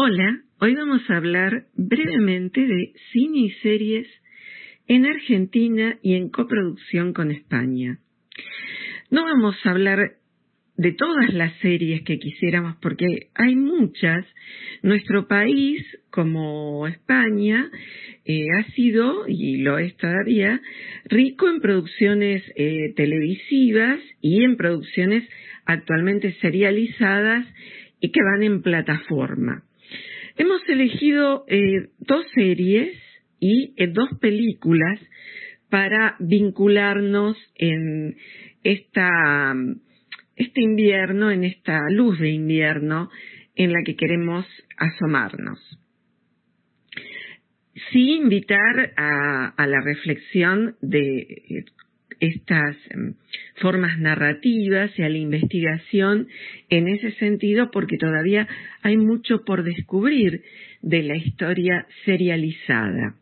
Hola, hoy vamos a hablar brevemente de cine y series en Argentina y en coproducción con España. No vamos a hablar de todas las series que quisiéramos porque hay muchas. Nuestro país, como España, eh, ha sido, y lo es todavía, rico en producciones eh, televisivas y en producciones actualmente serializadas y que van en plataforma. Hemos elegido eh, dos series y eh, dos películas para vincularnos en esta, este invierno, en esta luz de invierno en la que queremos asomarnos. Sí invitar a, a la reflexión de estas em, formas narrativas y a la investigación en ese sentido porque todavía hay mucho por descubrir de la historia serializada.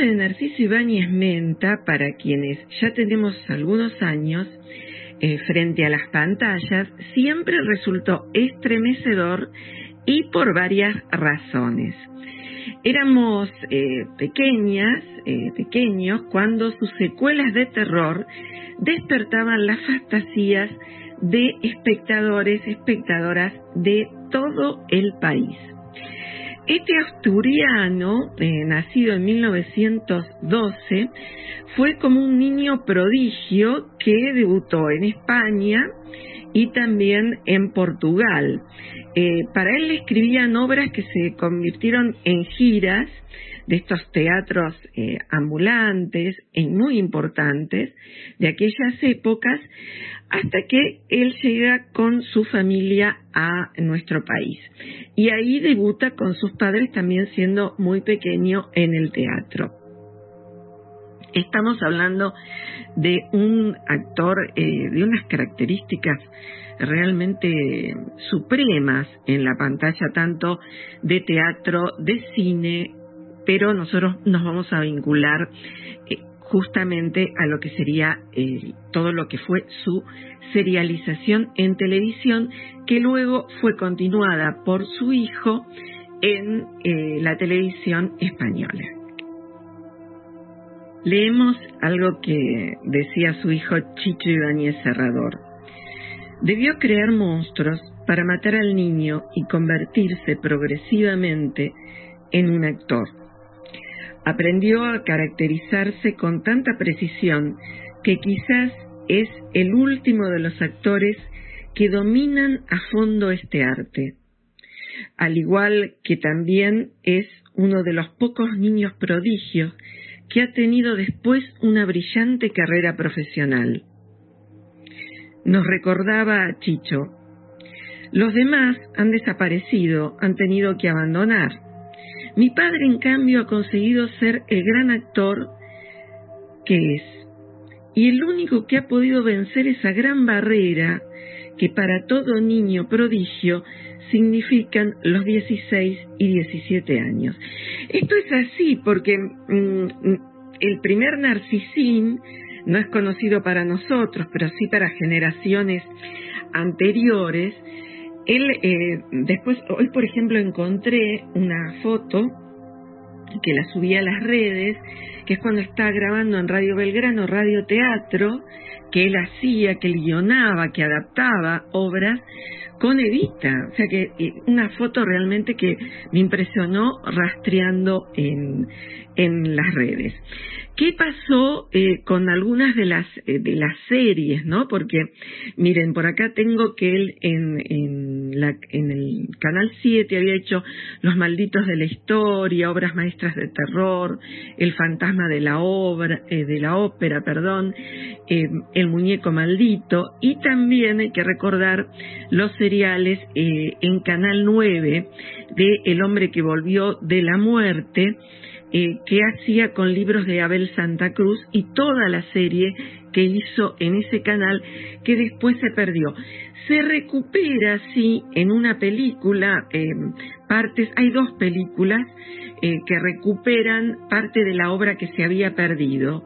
Nombre de Narciso Ibáñez Menta, para quienes ya tenemos algunos años eh, frente a las pantallas, siempre resultó estremecedor y por varias razones. Éramos eh, pequeñas, eh, pequeños, cuando sus secuelas de terror despertaban las fantasías de espectadores, espectadoras de todo el país. Este asturiano, eh, nacido en 1912, fue como un niño prodigio que debutó en España y también en Portugal. Eh, para él le escribían obras que se convirtieron en giras de estos teatros eh, ambulantes y muy importantes de aquellas épocas hasta que él llega con su familia a nuestro país. Y ahí debuta con sus padres también siendo muy pequeño en el teatro. Estamos hablando de un actor eh, de unas características realmente supremas en la pantalla, tanto de teatro, de cine, pero nosotros nos vamos a vincular eh, justamente a lo que sería eh, todo lo que fue su serialización en televisión, que luego fue continuada por su hijo en eh, la televisión española. Leemos algo que decía su hijo Chicho Ibáñez Serrador. Debió crear monstruos para matar al niño y convertirse progresivamente en un actor aprendió a caracterizarse con tanta precisión que quizás es el último de los actores que dominan a fondo este arte, al igual que también es uno de los pocos niños prodigios que ha tenido después una brillante carrera profesional. Nos recordaba a Chicho, los demás han desaparecido, han tenido que abandonar mi padre, en cambio, ha conseguido ser el gran actor que es. Y el único que ha podido vencer esa gran barrera que para todo niño prodigio significan los 16 y 17 años. Esto es así porque mm, el primer narcisín no es conocido para nosotros, pero sí para generaciones anteriores, él, eh, después, hoy por ejemplo encontré una foto que la subí a las redes, que es cuando está grabando en Radio Belgrano, Radio Teatro, que él hacía, que guionaba, que adaptaba obras con Evita. O sea que eh, una foto realmente que me impresionó rastreando en, en las redes. ¿Qué pasó eh, con algunas de las, eh, de las series, no? Porque, miren, por acá tengo que él en, en, la, en el Canal 7 había hecho Los Malditos de la Historia, Obras Maestras de Terror, El Fantasma de la Obra, eh, de la Ópera, perdón, El Muñeco Maldito, y también hay que recordar los seriales en Canal 9 de El Hombre que Volvió de la Muerte, eh, que hacía con libros de Abel Santa Cruz y toda la serie que hizo en ese canal que después se perdió. Se recupera así en una película, eh, partes, hay dos películas eh, que recuperan parte de la obra que se había perdido,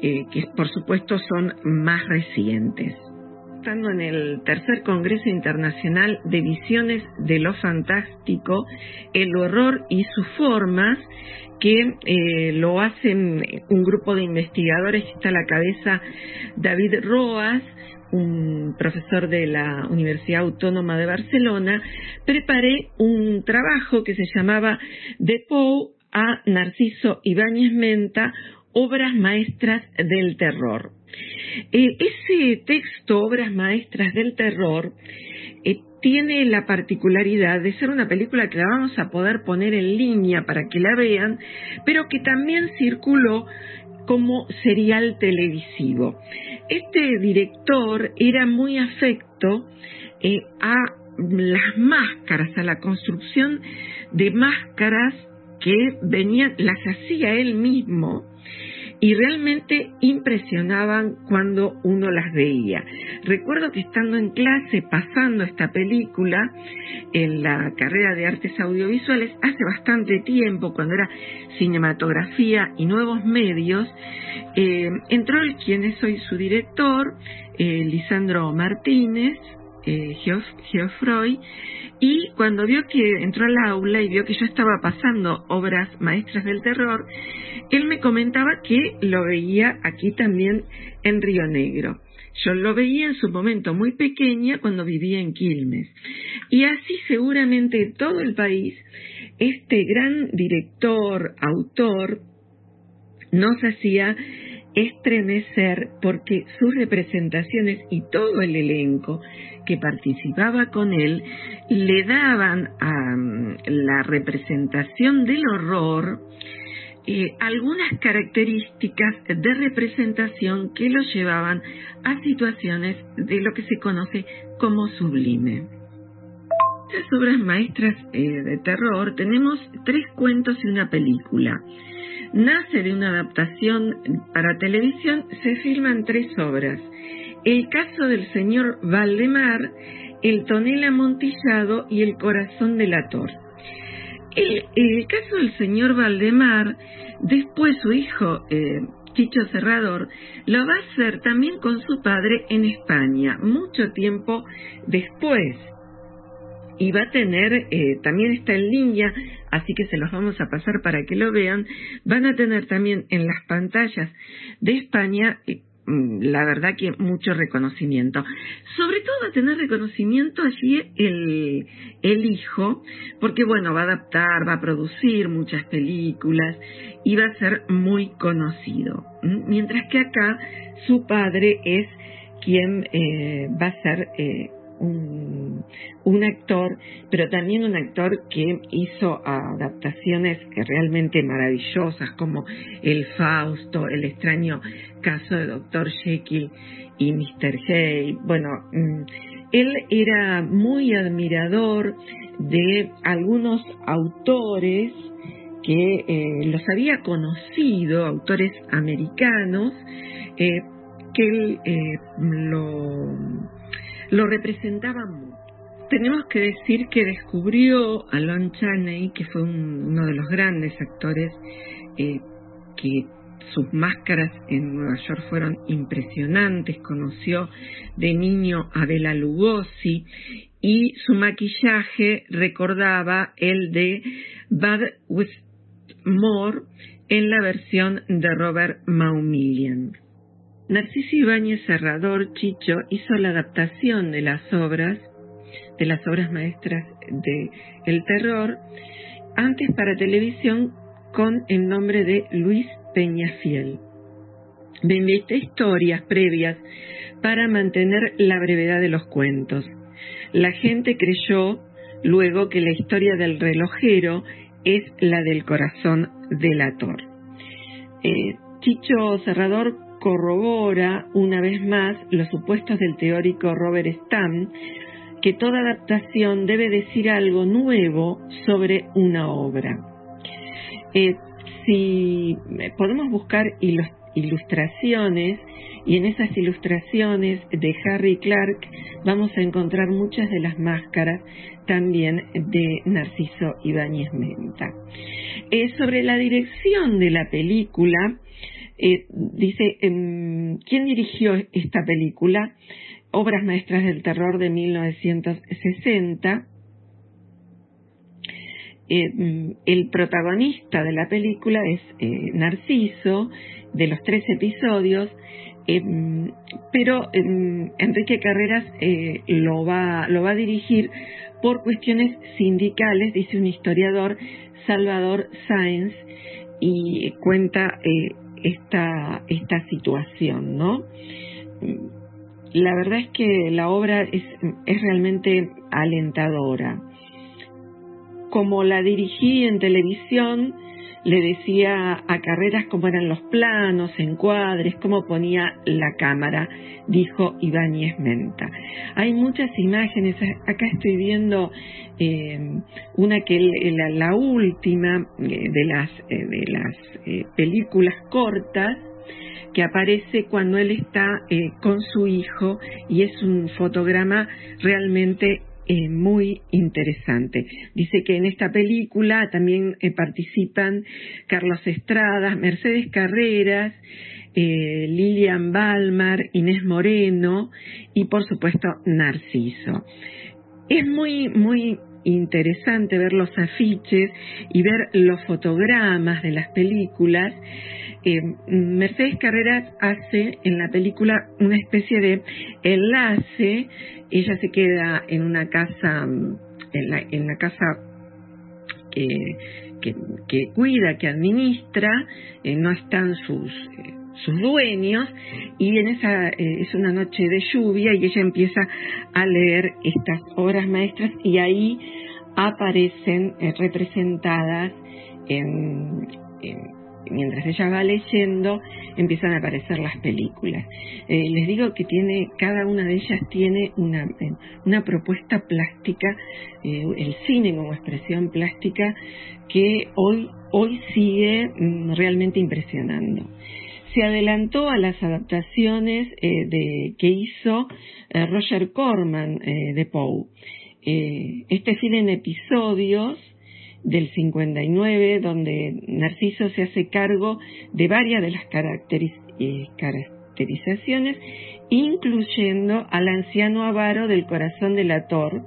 que por supuesto son más recientes estando en el tercer Congreso Internacional de Visiones de lo Fantástico, el horror y sus formas, que eh, lo hacen un grupo de investigadores está a la cabeza David Roas, un profesor de la Universidad Autónoma de Barcelona, preparé un trabajo que se llamaba De Pou a Narciso Ibáñez Menta, obras maestras del terror. Eh, ese texto, Obras Maestras del Terror, eh, tiene la particularidad de ser una película que la vamos a poder poner en línea para que la vean, pero que también circuló como serial televisivo. Este director era muy afecto eh, a las máscaras, a la construcción de máscaras que venían, las hacía él mismo y realmente impresionaban cuando uno las veía. Recuerdo que estando en clase pasando esta película en la carrera de artes audiovisuales hace bastante tiempo, cuando era cinematografía y nuevos medios, eh, entró el quien es hoy su director, eh, Lisandro Martínez, eh, y cuando vio que entró al aula y vio que yo estaba pasando obras maestras del terror, él me comentaba que lo veía aquí también en Río Negro. Yo lo veía en su momento muy pequeña cuando vivía en Quilmes. Y así seguramente todo el país, este gran director, autor, nos hacía estremecer porque sus representaciones y todo el elenco que participaba con él le daban a la representación del horror eh, algunas características de representación que lo llevaban a situaciones de lo que se conoce como sublime. Estas obras maestras eh, de terror tenemos tres cuentos y una película. Nace de una adaptación para televisión, se filman tres obras. El caso del señor Valdemar, El tonel amontillado y El corazón del ator. El, el caso del señor Valdemar, después su hijo eh, Chicho Cerrador, lo va a hacer también con su padre en España, mucho tiempo después. Y va a tener, eh, también está en línea, así que se los vamos a pasar para que lo vean, van a tener también en las pantallas de España eh, Mm, la verdad que mucho reconocimiento. Sobre todo a tener reconocimiento allí el, el hijo, porque bueno, va a adaptar, va a producir muchas películas y va a ser muy conocido. Mientras que acá su padre es quien eh, va a ser un, actor, pero también un actor que hizo adaptaciones realmente maravillosas como El Fausto, El extraño caso de Dr. Jekyll y Mr. Hay. Bueno, mm, él era muy admirador de algunos autores que eh, los había conocido, autores americanos, eh, que él eh, lo lo representaba mucho. Tenemos que decir que descubrió a Lon Chaney, que fue uno de los grandes actores, eh, que sus máscaras en Nueva York fueron impresionantes, conoció de niño a Bela Lugosi y su maquillaje recordaba el de Bad Moore en la versión de Robert Maumillion. Narciso Ibáñez Serrador Chicho hizo la adaptación de las obras, de las obras maestras de El Terror, antes para televisión con el nombre de Luis Peñafiel. Me inventé historias previas para mantener la brevedad de los cuentos. La gente creyó luego que la historia del relojero es la del corazón del ator. Eh, Chicho Serrador corrobora una vez más los supuestos del teórico Robert Stam, que toda adaptación debe decir algo nuevo sobre una obra. Eh, si podemos buscar ilustraciones y en esas ilustraciones de Harry Clark vamos a encontrar muchas de las máscaras también de Narciso Ibáñez Menta. Eh, sobre la dirección de la película, eh, dice, em, ¿quién dirigió esta película? Obras Maestras del Terror de 1960. Eh, mm, el protagonista de la película es Narciso, de los tres episodios, pero em, Enrique Carreras lo, va, lo va a dirigir por cuestiones sindicales, dice un historiador, Salvador Sáenz, y cuenta eh, esta, esta situación, ¿no? La verdad es que la obra es, es realmente alentadora. Como la dirigí en televisión, le decía a Carreras cómo eran los planos, encuadres, cómo ponía la cámara, dijo Ibáñez Menta. Hay muchas imágenes, acá estoy viendo eh, una que la, la última eh, de las, eh, de las películas cortas, que aparece cuando él está con su hijo y es un fotograma realmente eh, muy interesante. Dice que en esta película también eh, participan Carlos Estradas, Mercedes Carreras, eh, Lilian Balmar, Inés Moreno y por supuesto Narciso. Es muy, muy interesante ver los afiches y ver los fotogramas de las películas. Mercedes Carreras hace en la película una especie de enlace ella se queda en una casa, en la, en la casa que, que, cuida, que administra, eh, no están sus, eh, sus dueños, y en esa eh, es una noche de lluvia y ella empieza a leer estas obras maestras y ahí aparecen representadas en, mientras ella va leyendo, empiezan a aparecer las películas. Eh, les digo que tiene, cada una de ellas tiene una, eh, una propuesta plástica, eh, el cine como expresión plástica, que hoy, hoy sigue mm, realmente impresionando. Se adelantó a las adaptaciones de, que hizo Roger Corman de Poe. este cine en episodios del 59, donde Narciso se hace cargo de varias de las eh, caracterizaciones, incluyendo al anciano avaro del corazón del ator,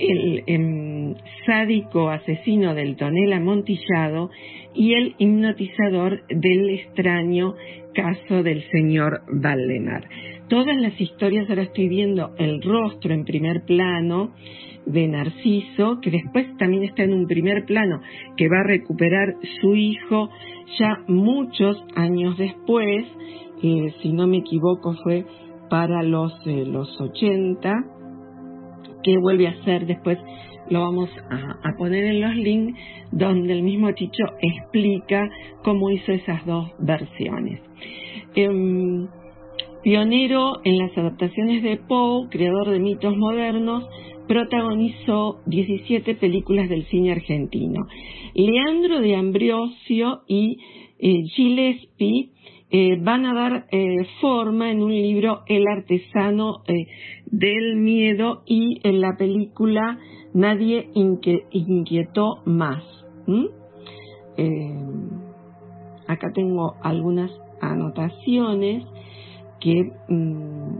el em, sádico asesino del tonel amontillado y el hipnotizador del extraño caso del señor Valdemar. Todas las historias, ahora estoy viendo el rostro en primer plano, de Narciso, que después también está en un primer plano, que va a recuperar su hijo ya muchos años después, eh, si no me equivoco fue para los, eh, los 80, que vuelve a ser después, lo vamos a, poner en los links, donde el mismo Chicho explica cómo hizo esas dos versiones. Em, pionero en las adaptaciones de Poe, creador de mitos modernos, protagonizó 17 películas del cine argentino. Leandro de Ambrosio y eh, Gillespie eh, van a dar eh, forma en un libro El artesano del miedo y en la película Nadie inquietó más. acá tengo algunas anotaciones que mm,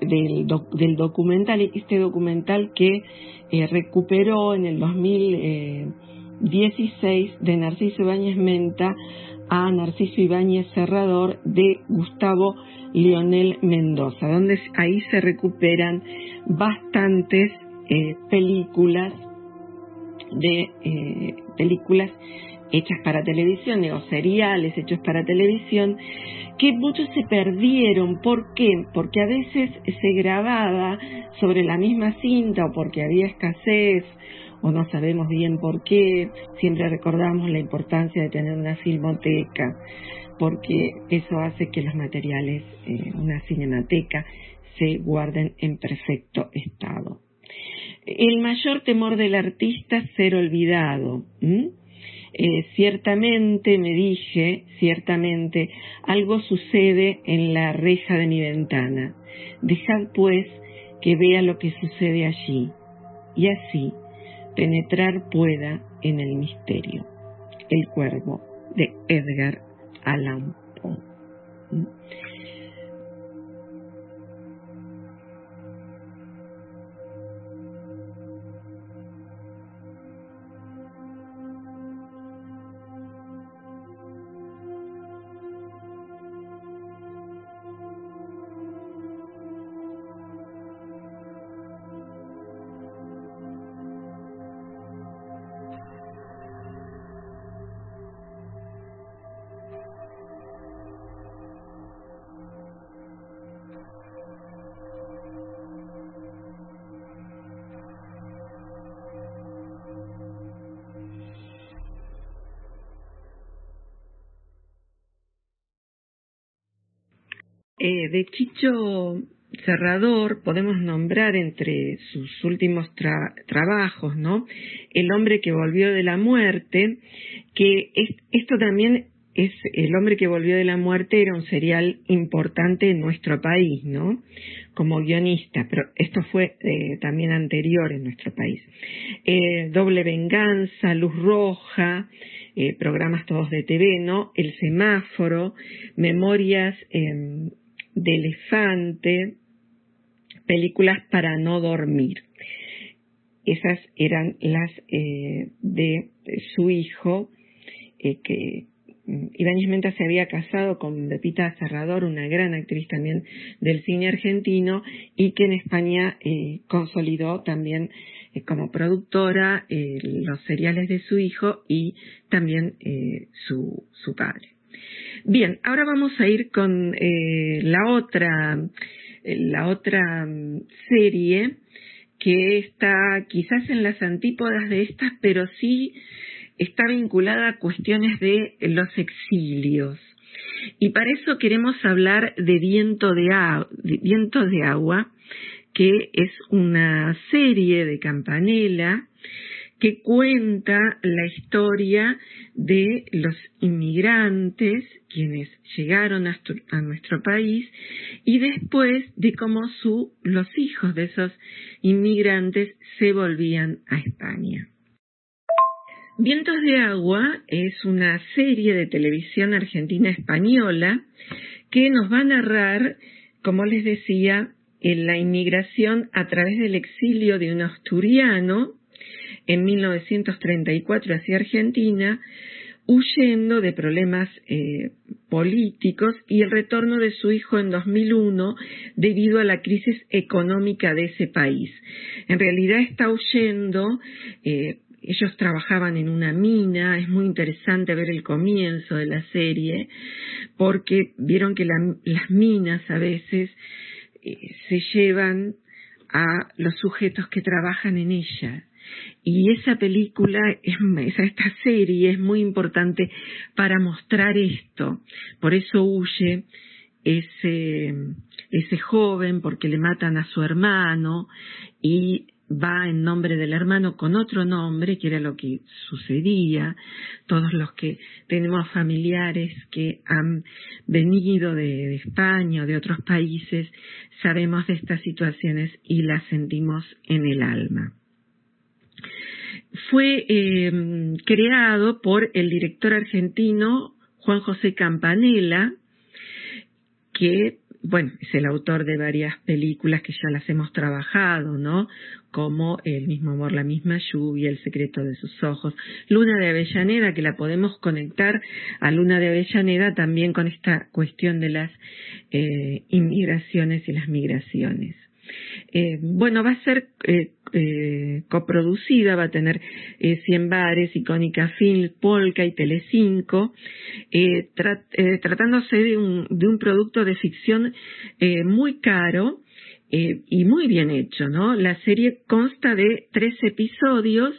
del, del documental, este documental que eh, recuperó en el 2016 de Narciso Ibáñez Menta a Narciso Ibáñez Cerrador de Gustavo Lionel Mendoza, donde ahí se recuperan bastantes eh, películas de eh, películas hechas para televisión, o seriales hechos para televisión, que muchos se perdieron. ¿Por qué? Porque a veces se grababa sobre la misma cinta o porque había escasez o no sabemos bien por qué. Siempre recordamos la importancia de tener una filmoteca porque eso hace que los materiales, eh, una cinemateca, se guarden en perfecto estado. El mayor temor del artista es ser olvidado. eh, ciertamente, me dije, ciertamente, algo sucede en la reja de mi ventana. Dejad pues que vea lo que sucede allí, y así penetrar pueda en el misterio. El cuervo de Edgar Allan Poe. Eh, de Chicho Cerrador podemos nombrar entre sus últimos trabajos, ¿no? El hombre que volvió de la muerte, que esto también es el hombre que volvió de la muerte era un serial importante en nuestro país, ¿no? Como guionista, pero esto fue eh, también anterior en nuestro país. Eh, Doble Venganza, Luz Roja, programas todos de TV, ¿no? El Semáforo, Memorias em, de elefante, películas para no dormir. Esas eran las eh, de su hijo, eh, que mm, Ibáñez Menta se había casado con Pepita Cerrador, una gran actriz también del cine argentino, y que en España eh, consolidó también como productora los seriales de su hijo y también su, su padre. Bien, ahora vamos a ir con eh, la otra, la otra serie que está quizás en las antípodas de estas, pero sí está vinculada a cuestiones de los exilios. Y para eso queremos hablar de Viento de, de, Viento de Agua, que es una serie de Campanella que cuenta la historia de los inmigrantes, quienes llegaron a, nuestro país, y después de cómo los hijos de esos inmigrantes se volvían a España. Vientos de Agua es una serie de televisión argentina española que nos va a narrar, como les decía, en la inmigración a través del exilio de un asturiano en 1934 hacia Argentina, huyendo de problemas eh, políticos y el retorno de su hijo en 2001 debido a la crisis económica de ese país. En realidad está huyendo, eh, ellos trabajaban en una mina, es muy interesante ver el comienzo de la serie, porque vieron que las minas a veces eh, se llevan a los sujetos que trabajan en ella y esa película, esta serie es muy importante para mostrar esto. Por eso huye ese, ese joven porque le matan a su hermano y va en nombre del hermano con otro nombre, que era lo que sucedía. Todos los que tenemos familiares que han venido de, España o de otros países, sabemos de estas situaciones y las sentimos en el alma fue em, creado por el director argentino Juan José Campanella, que, bueno, es el autor de varias películas que ya las hemos trabajado, ¿no? Como El mismo amor, la misma lluvia, El secreto de sus ojos, Luna de Avellaneda, que la podemos conectar a Luna de Avellaneda también con esta cuestión de las eh, inmigraciones y las migraciones. Eh, bueno, va a ser eh, eh, coproducida, va a tener 100 bares, Icónica Film, Polka y Telecinco, tratándose de un, de un producto de ficción muy caro, y muy bien hecho, ¿no? La serie consta de tres episodios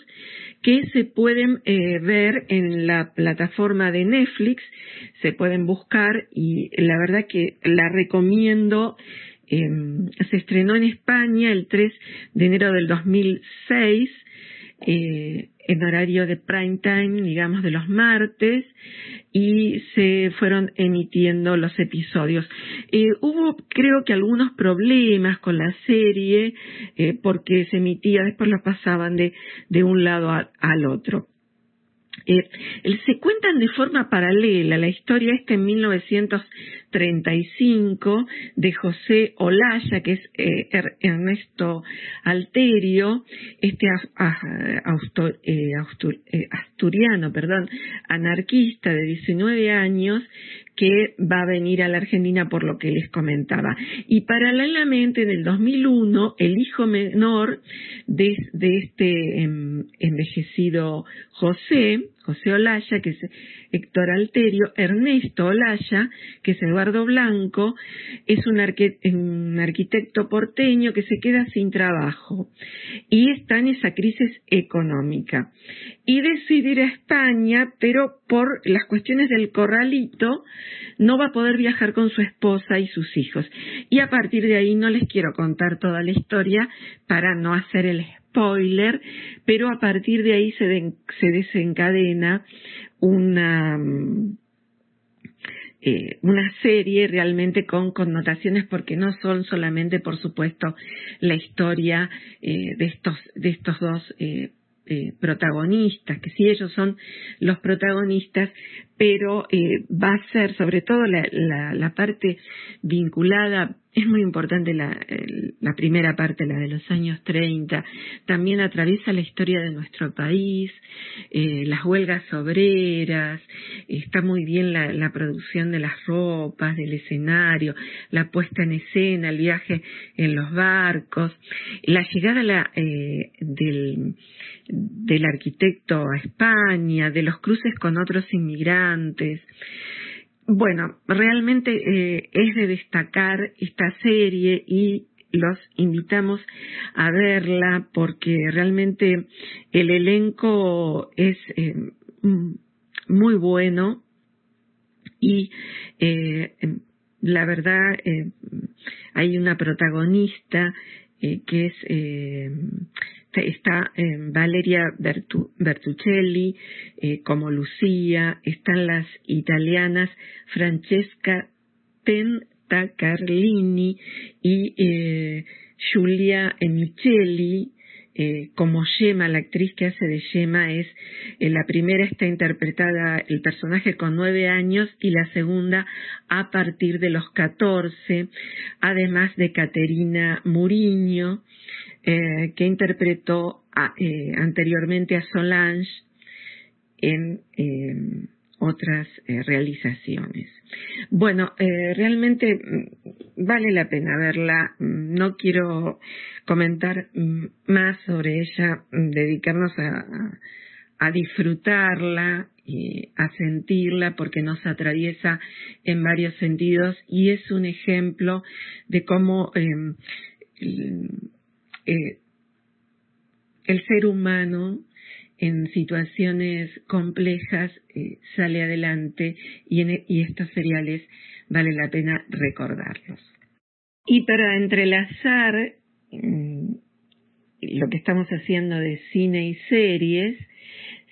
que se pueden ver en la plataforma de Netflix, se pueden buscar y la verdad que la recomiendo Em, se estrenó en España el 3 de enero del 2006 eh, en horario de prime time, digamos, de los martes, y se fueron emitiendo los episodios. Eh, hubo, creo que, algunos problemas con la serie, eh, porque se emitía, después lo pasaban de, de un lado al otro. Eh, se cuentan de forma paralela la historia esta en 1935 de José Olaya, que es eh, Ernesto Alterio, este eh, asturiano, perdón, anarquista de 19 años, que va a venir a la Argentina por lo que les comentaba. Y paralelamente en el 2001 el hijo menor de, este em, envejecido José, José Olaya, que es Héctor Alterio, Ernesto Olaya, que es Eduardo Blanco, es un, arquitecto porteño que se queda sin trabajo y está en esa crisis económica. Y decide ir a España, pero por las cuestiones del corralito no va a poder viajar con su esposa y sus hijos. Y a partir de ahí no les quiero contar toda la historia para no hacer el spoiler, pero a partir de ahí se, se desencadena una, eh, una serie realmente con connotaciones porque no son solamente, por supuesto, la historia eh, de, estos, de estos dos eh, eh, protagonistas, que sí ellos son los protagonistas, pero eh, va a ser sobre todo la, la, parte vinculada, es muy importante la, la, primera parte, la de los años 30, también atraviesa la historia de nuestro país, eh, las huelgas obreras, está muy bien la, la, producción de las ropas, del escenario, la puesta en escena, el viaje en los barcos, la llegada eh, del del arquitecto a España, de los cruces con otros inmigrantes. Bueno, realmente eh, es de destacar esta serie y los invitamos a verla porque realmente el elenco es eh, muy bueno y eh, la verdad hay una protagonista que es está eh, Valeria Bertuccelli eh, como Lucía, están las italianas Francesca Tentacarlini y eh, Giulia Micheli, eh, como Yema, la actriz que hace de Yema es, la primera está interpretada el personaje con nueve años y la segunda a partir de los catorce, además de Caterina Muriño, eh, que interpretó eh, anteriormente a Solange en otras eh, realizaciones. Bueno, realmente mm, vale la pena verla. Mm, no quiero comentar mm, más sobre ella, dedicarnos a, a disfrutarla y a sentirla porque nos atraviesa en varios sentidos y es un ejemplo de cómo em, eh, el ser humano en situaciones complejas eh, sale adelante y, e, y estos seriales vale la pena recordarlos. Y para entrelazar mm, lo que estamos haciendo de cine y series,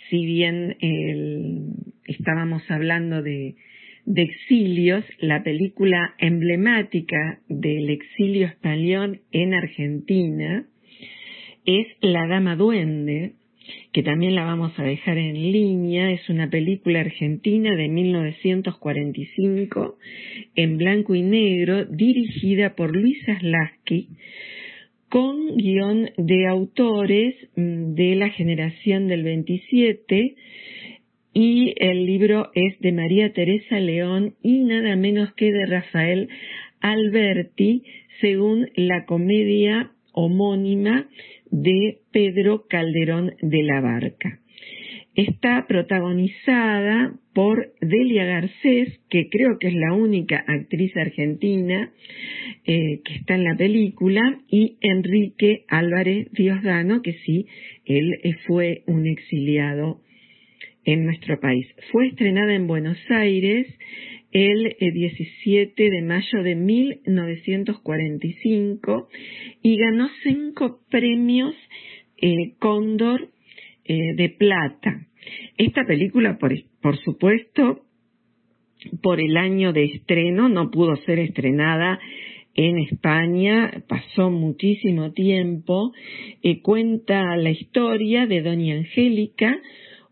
si bien estábamos hablando de de exilios, la película emblemática del exilio español en Argentina es La Dama Duende, que también la vamos a dejar en línea. Es una película argentina de 1945 en blanco y negro dirigida por Luisa Slasky con guion de autores mm, de la generación del 27 y el libro es de María Teresa León y nada menos que de Rafael Alberti, según la comedia homónima de Pedro Calderón de la Barca. Está protagonizada por Delia Garcés, que creo que es la única actriz argentina eh, que está en la película, y Enrique Álvarez Diosdano, que sí, él eh, fue un exiliado en nuestro país. Fue estrenada en Buenos Aires el 17 eh, de mayo de 1945 y ganó cinco premios eh, Cóndor eh, de Plata. Esta película, por, por supuesto, por el año de estreno no pudo ser estrenada en España, pasó muchísimo tiempo, eh, cuenta la historia de Doña Angélica,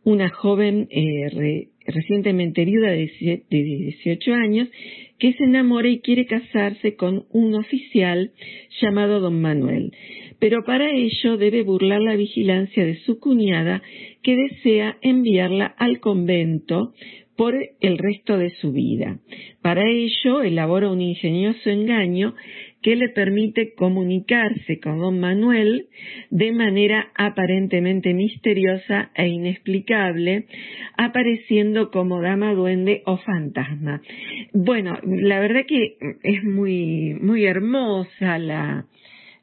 una joven eh, recientemente viuda de 18 años, que se enamora y quiere casarse con un oficial llamado Don Manuel. Pero para ello debe burlar la vigilancia de su cuñada, que desea enviarla al convento por el resto de su vida. Para ello elabora un ingenioso engaño que le permite comunicarse con don Manuel de manera aparentemente misteriosa e inexplicable, apareciendo como dama duende o fantasma. Bueno, la verdad que es muy, muy hermosa la,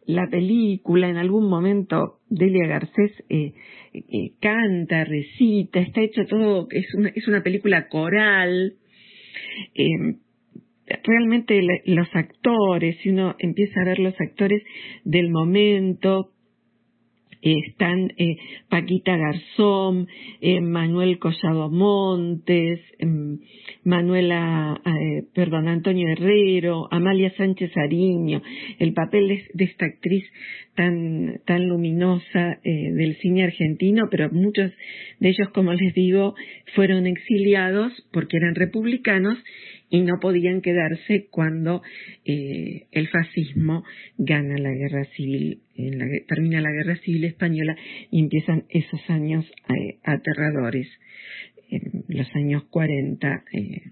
la película, en algún momento Delia Garcés eh, eh, canta, recita, está hecho todo, es una, es una película coral. Eh, realmente los actores, si uno empieza a ver los actores del momento, están eh, Paquita Garzón, eh, Manuel Collado Montes, em, Manuela, eh, perdón, Antonio Herrero, Amalia Sánchez Ariño, el papel de, esta actriz tan, tan luminosa del cine argentino, pero muchos de ellos, como les digo, fueron exiliados porque eran republicanos y no podían quedarse cuando eh, el fascismo gana la guerra civil, termina la guerra civil española y empiezan esos años eh, aterradores, los años 40 eh,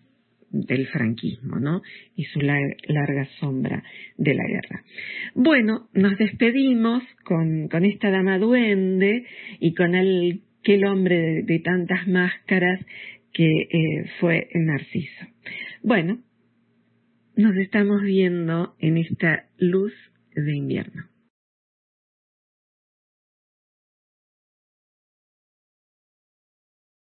del franquismo, ¿no? Y su larga sombra de la guerra. Bueno, nos despedimos con, con esta dama duende y con el, aquel hombre de tantas máscaras que fue Narciso. Bueno, nos estamos viendo en esta luz de invierno.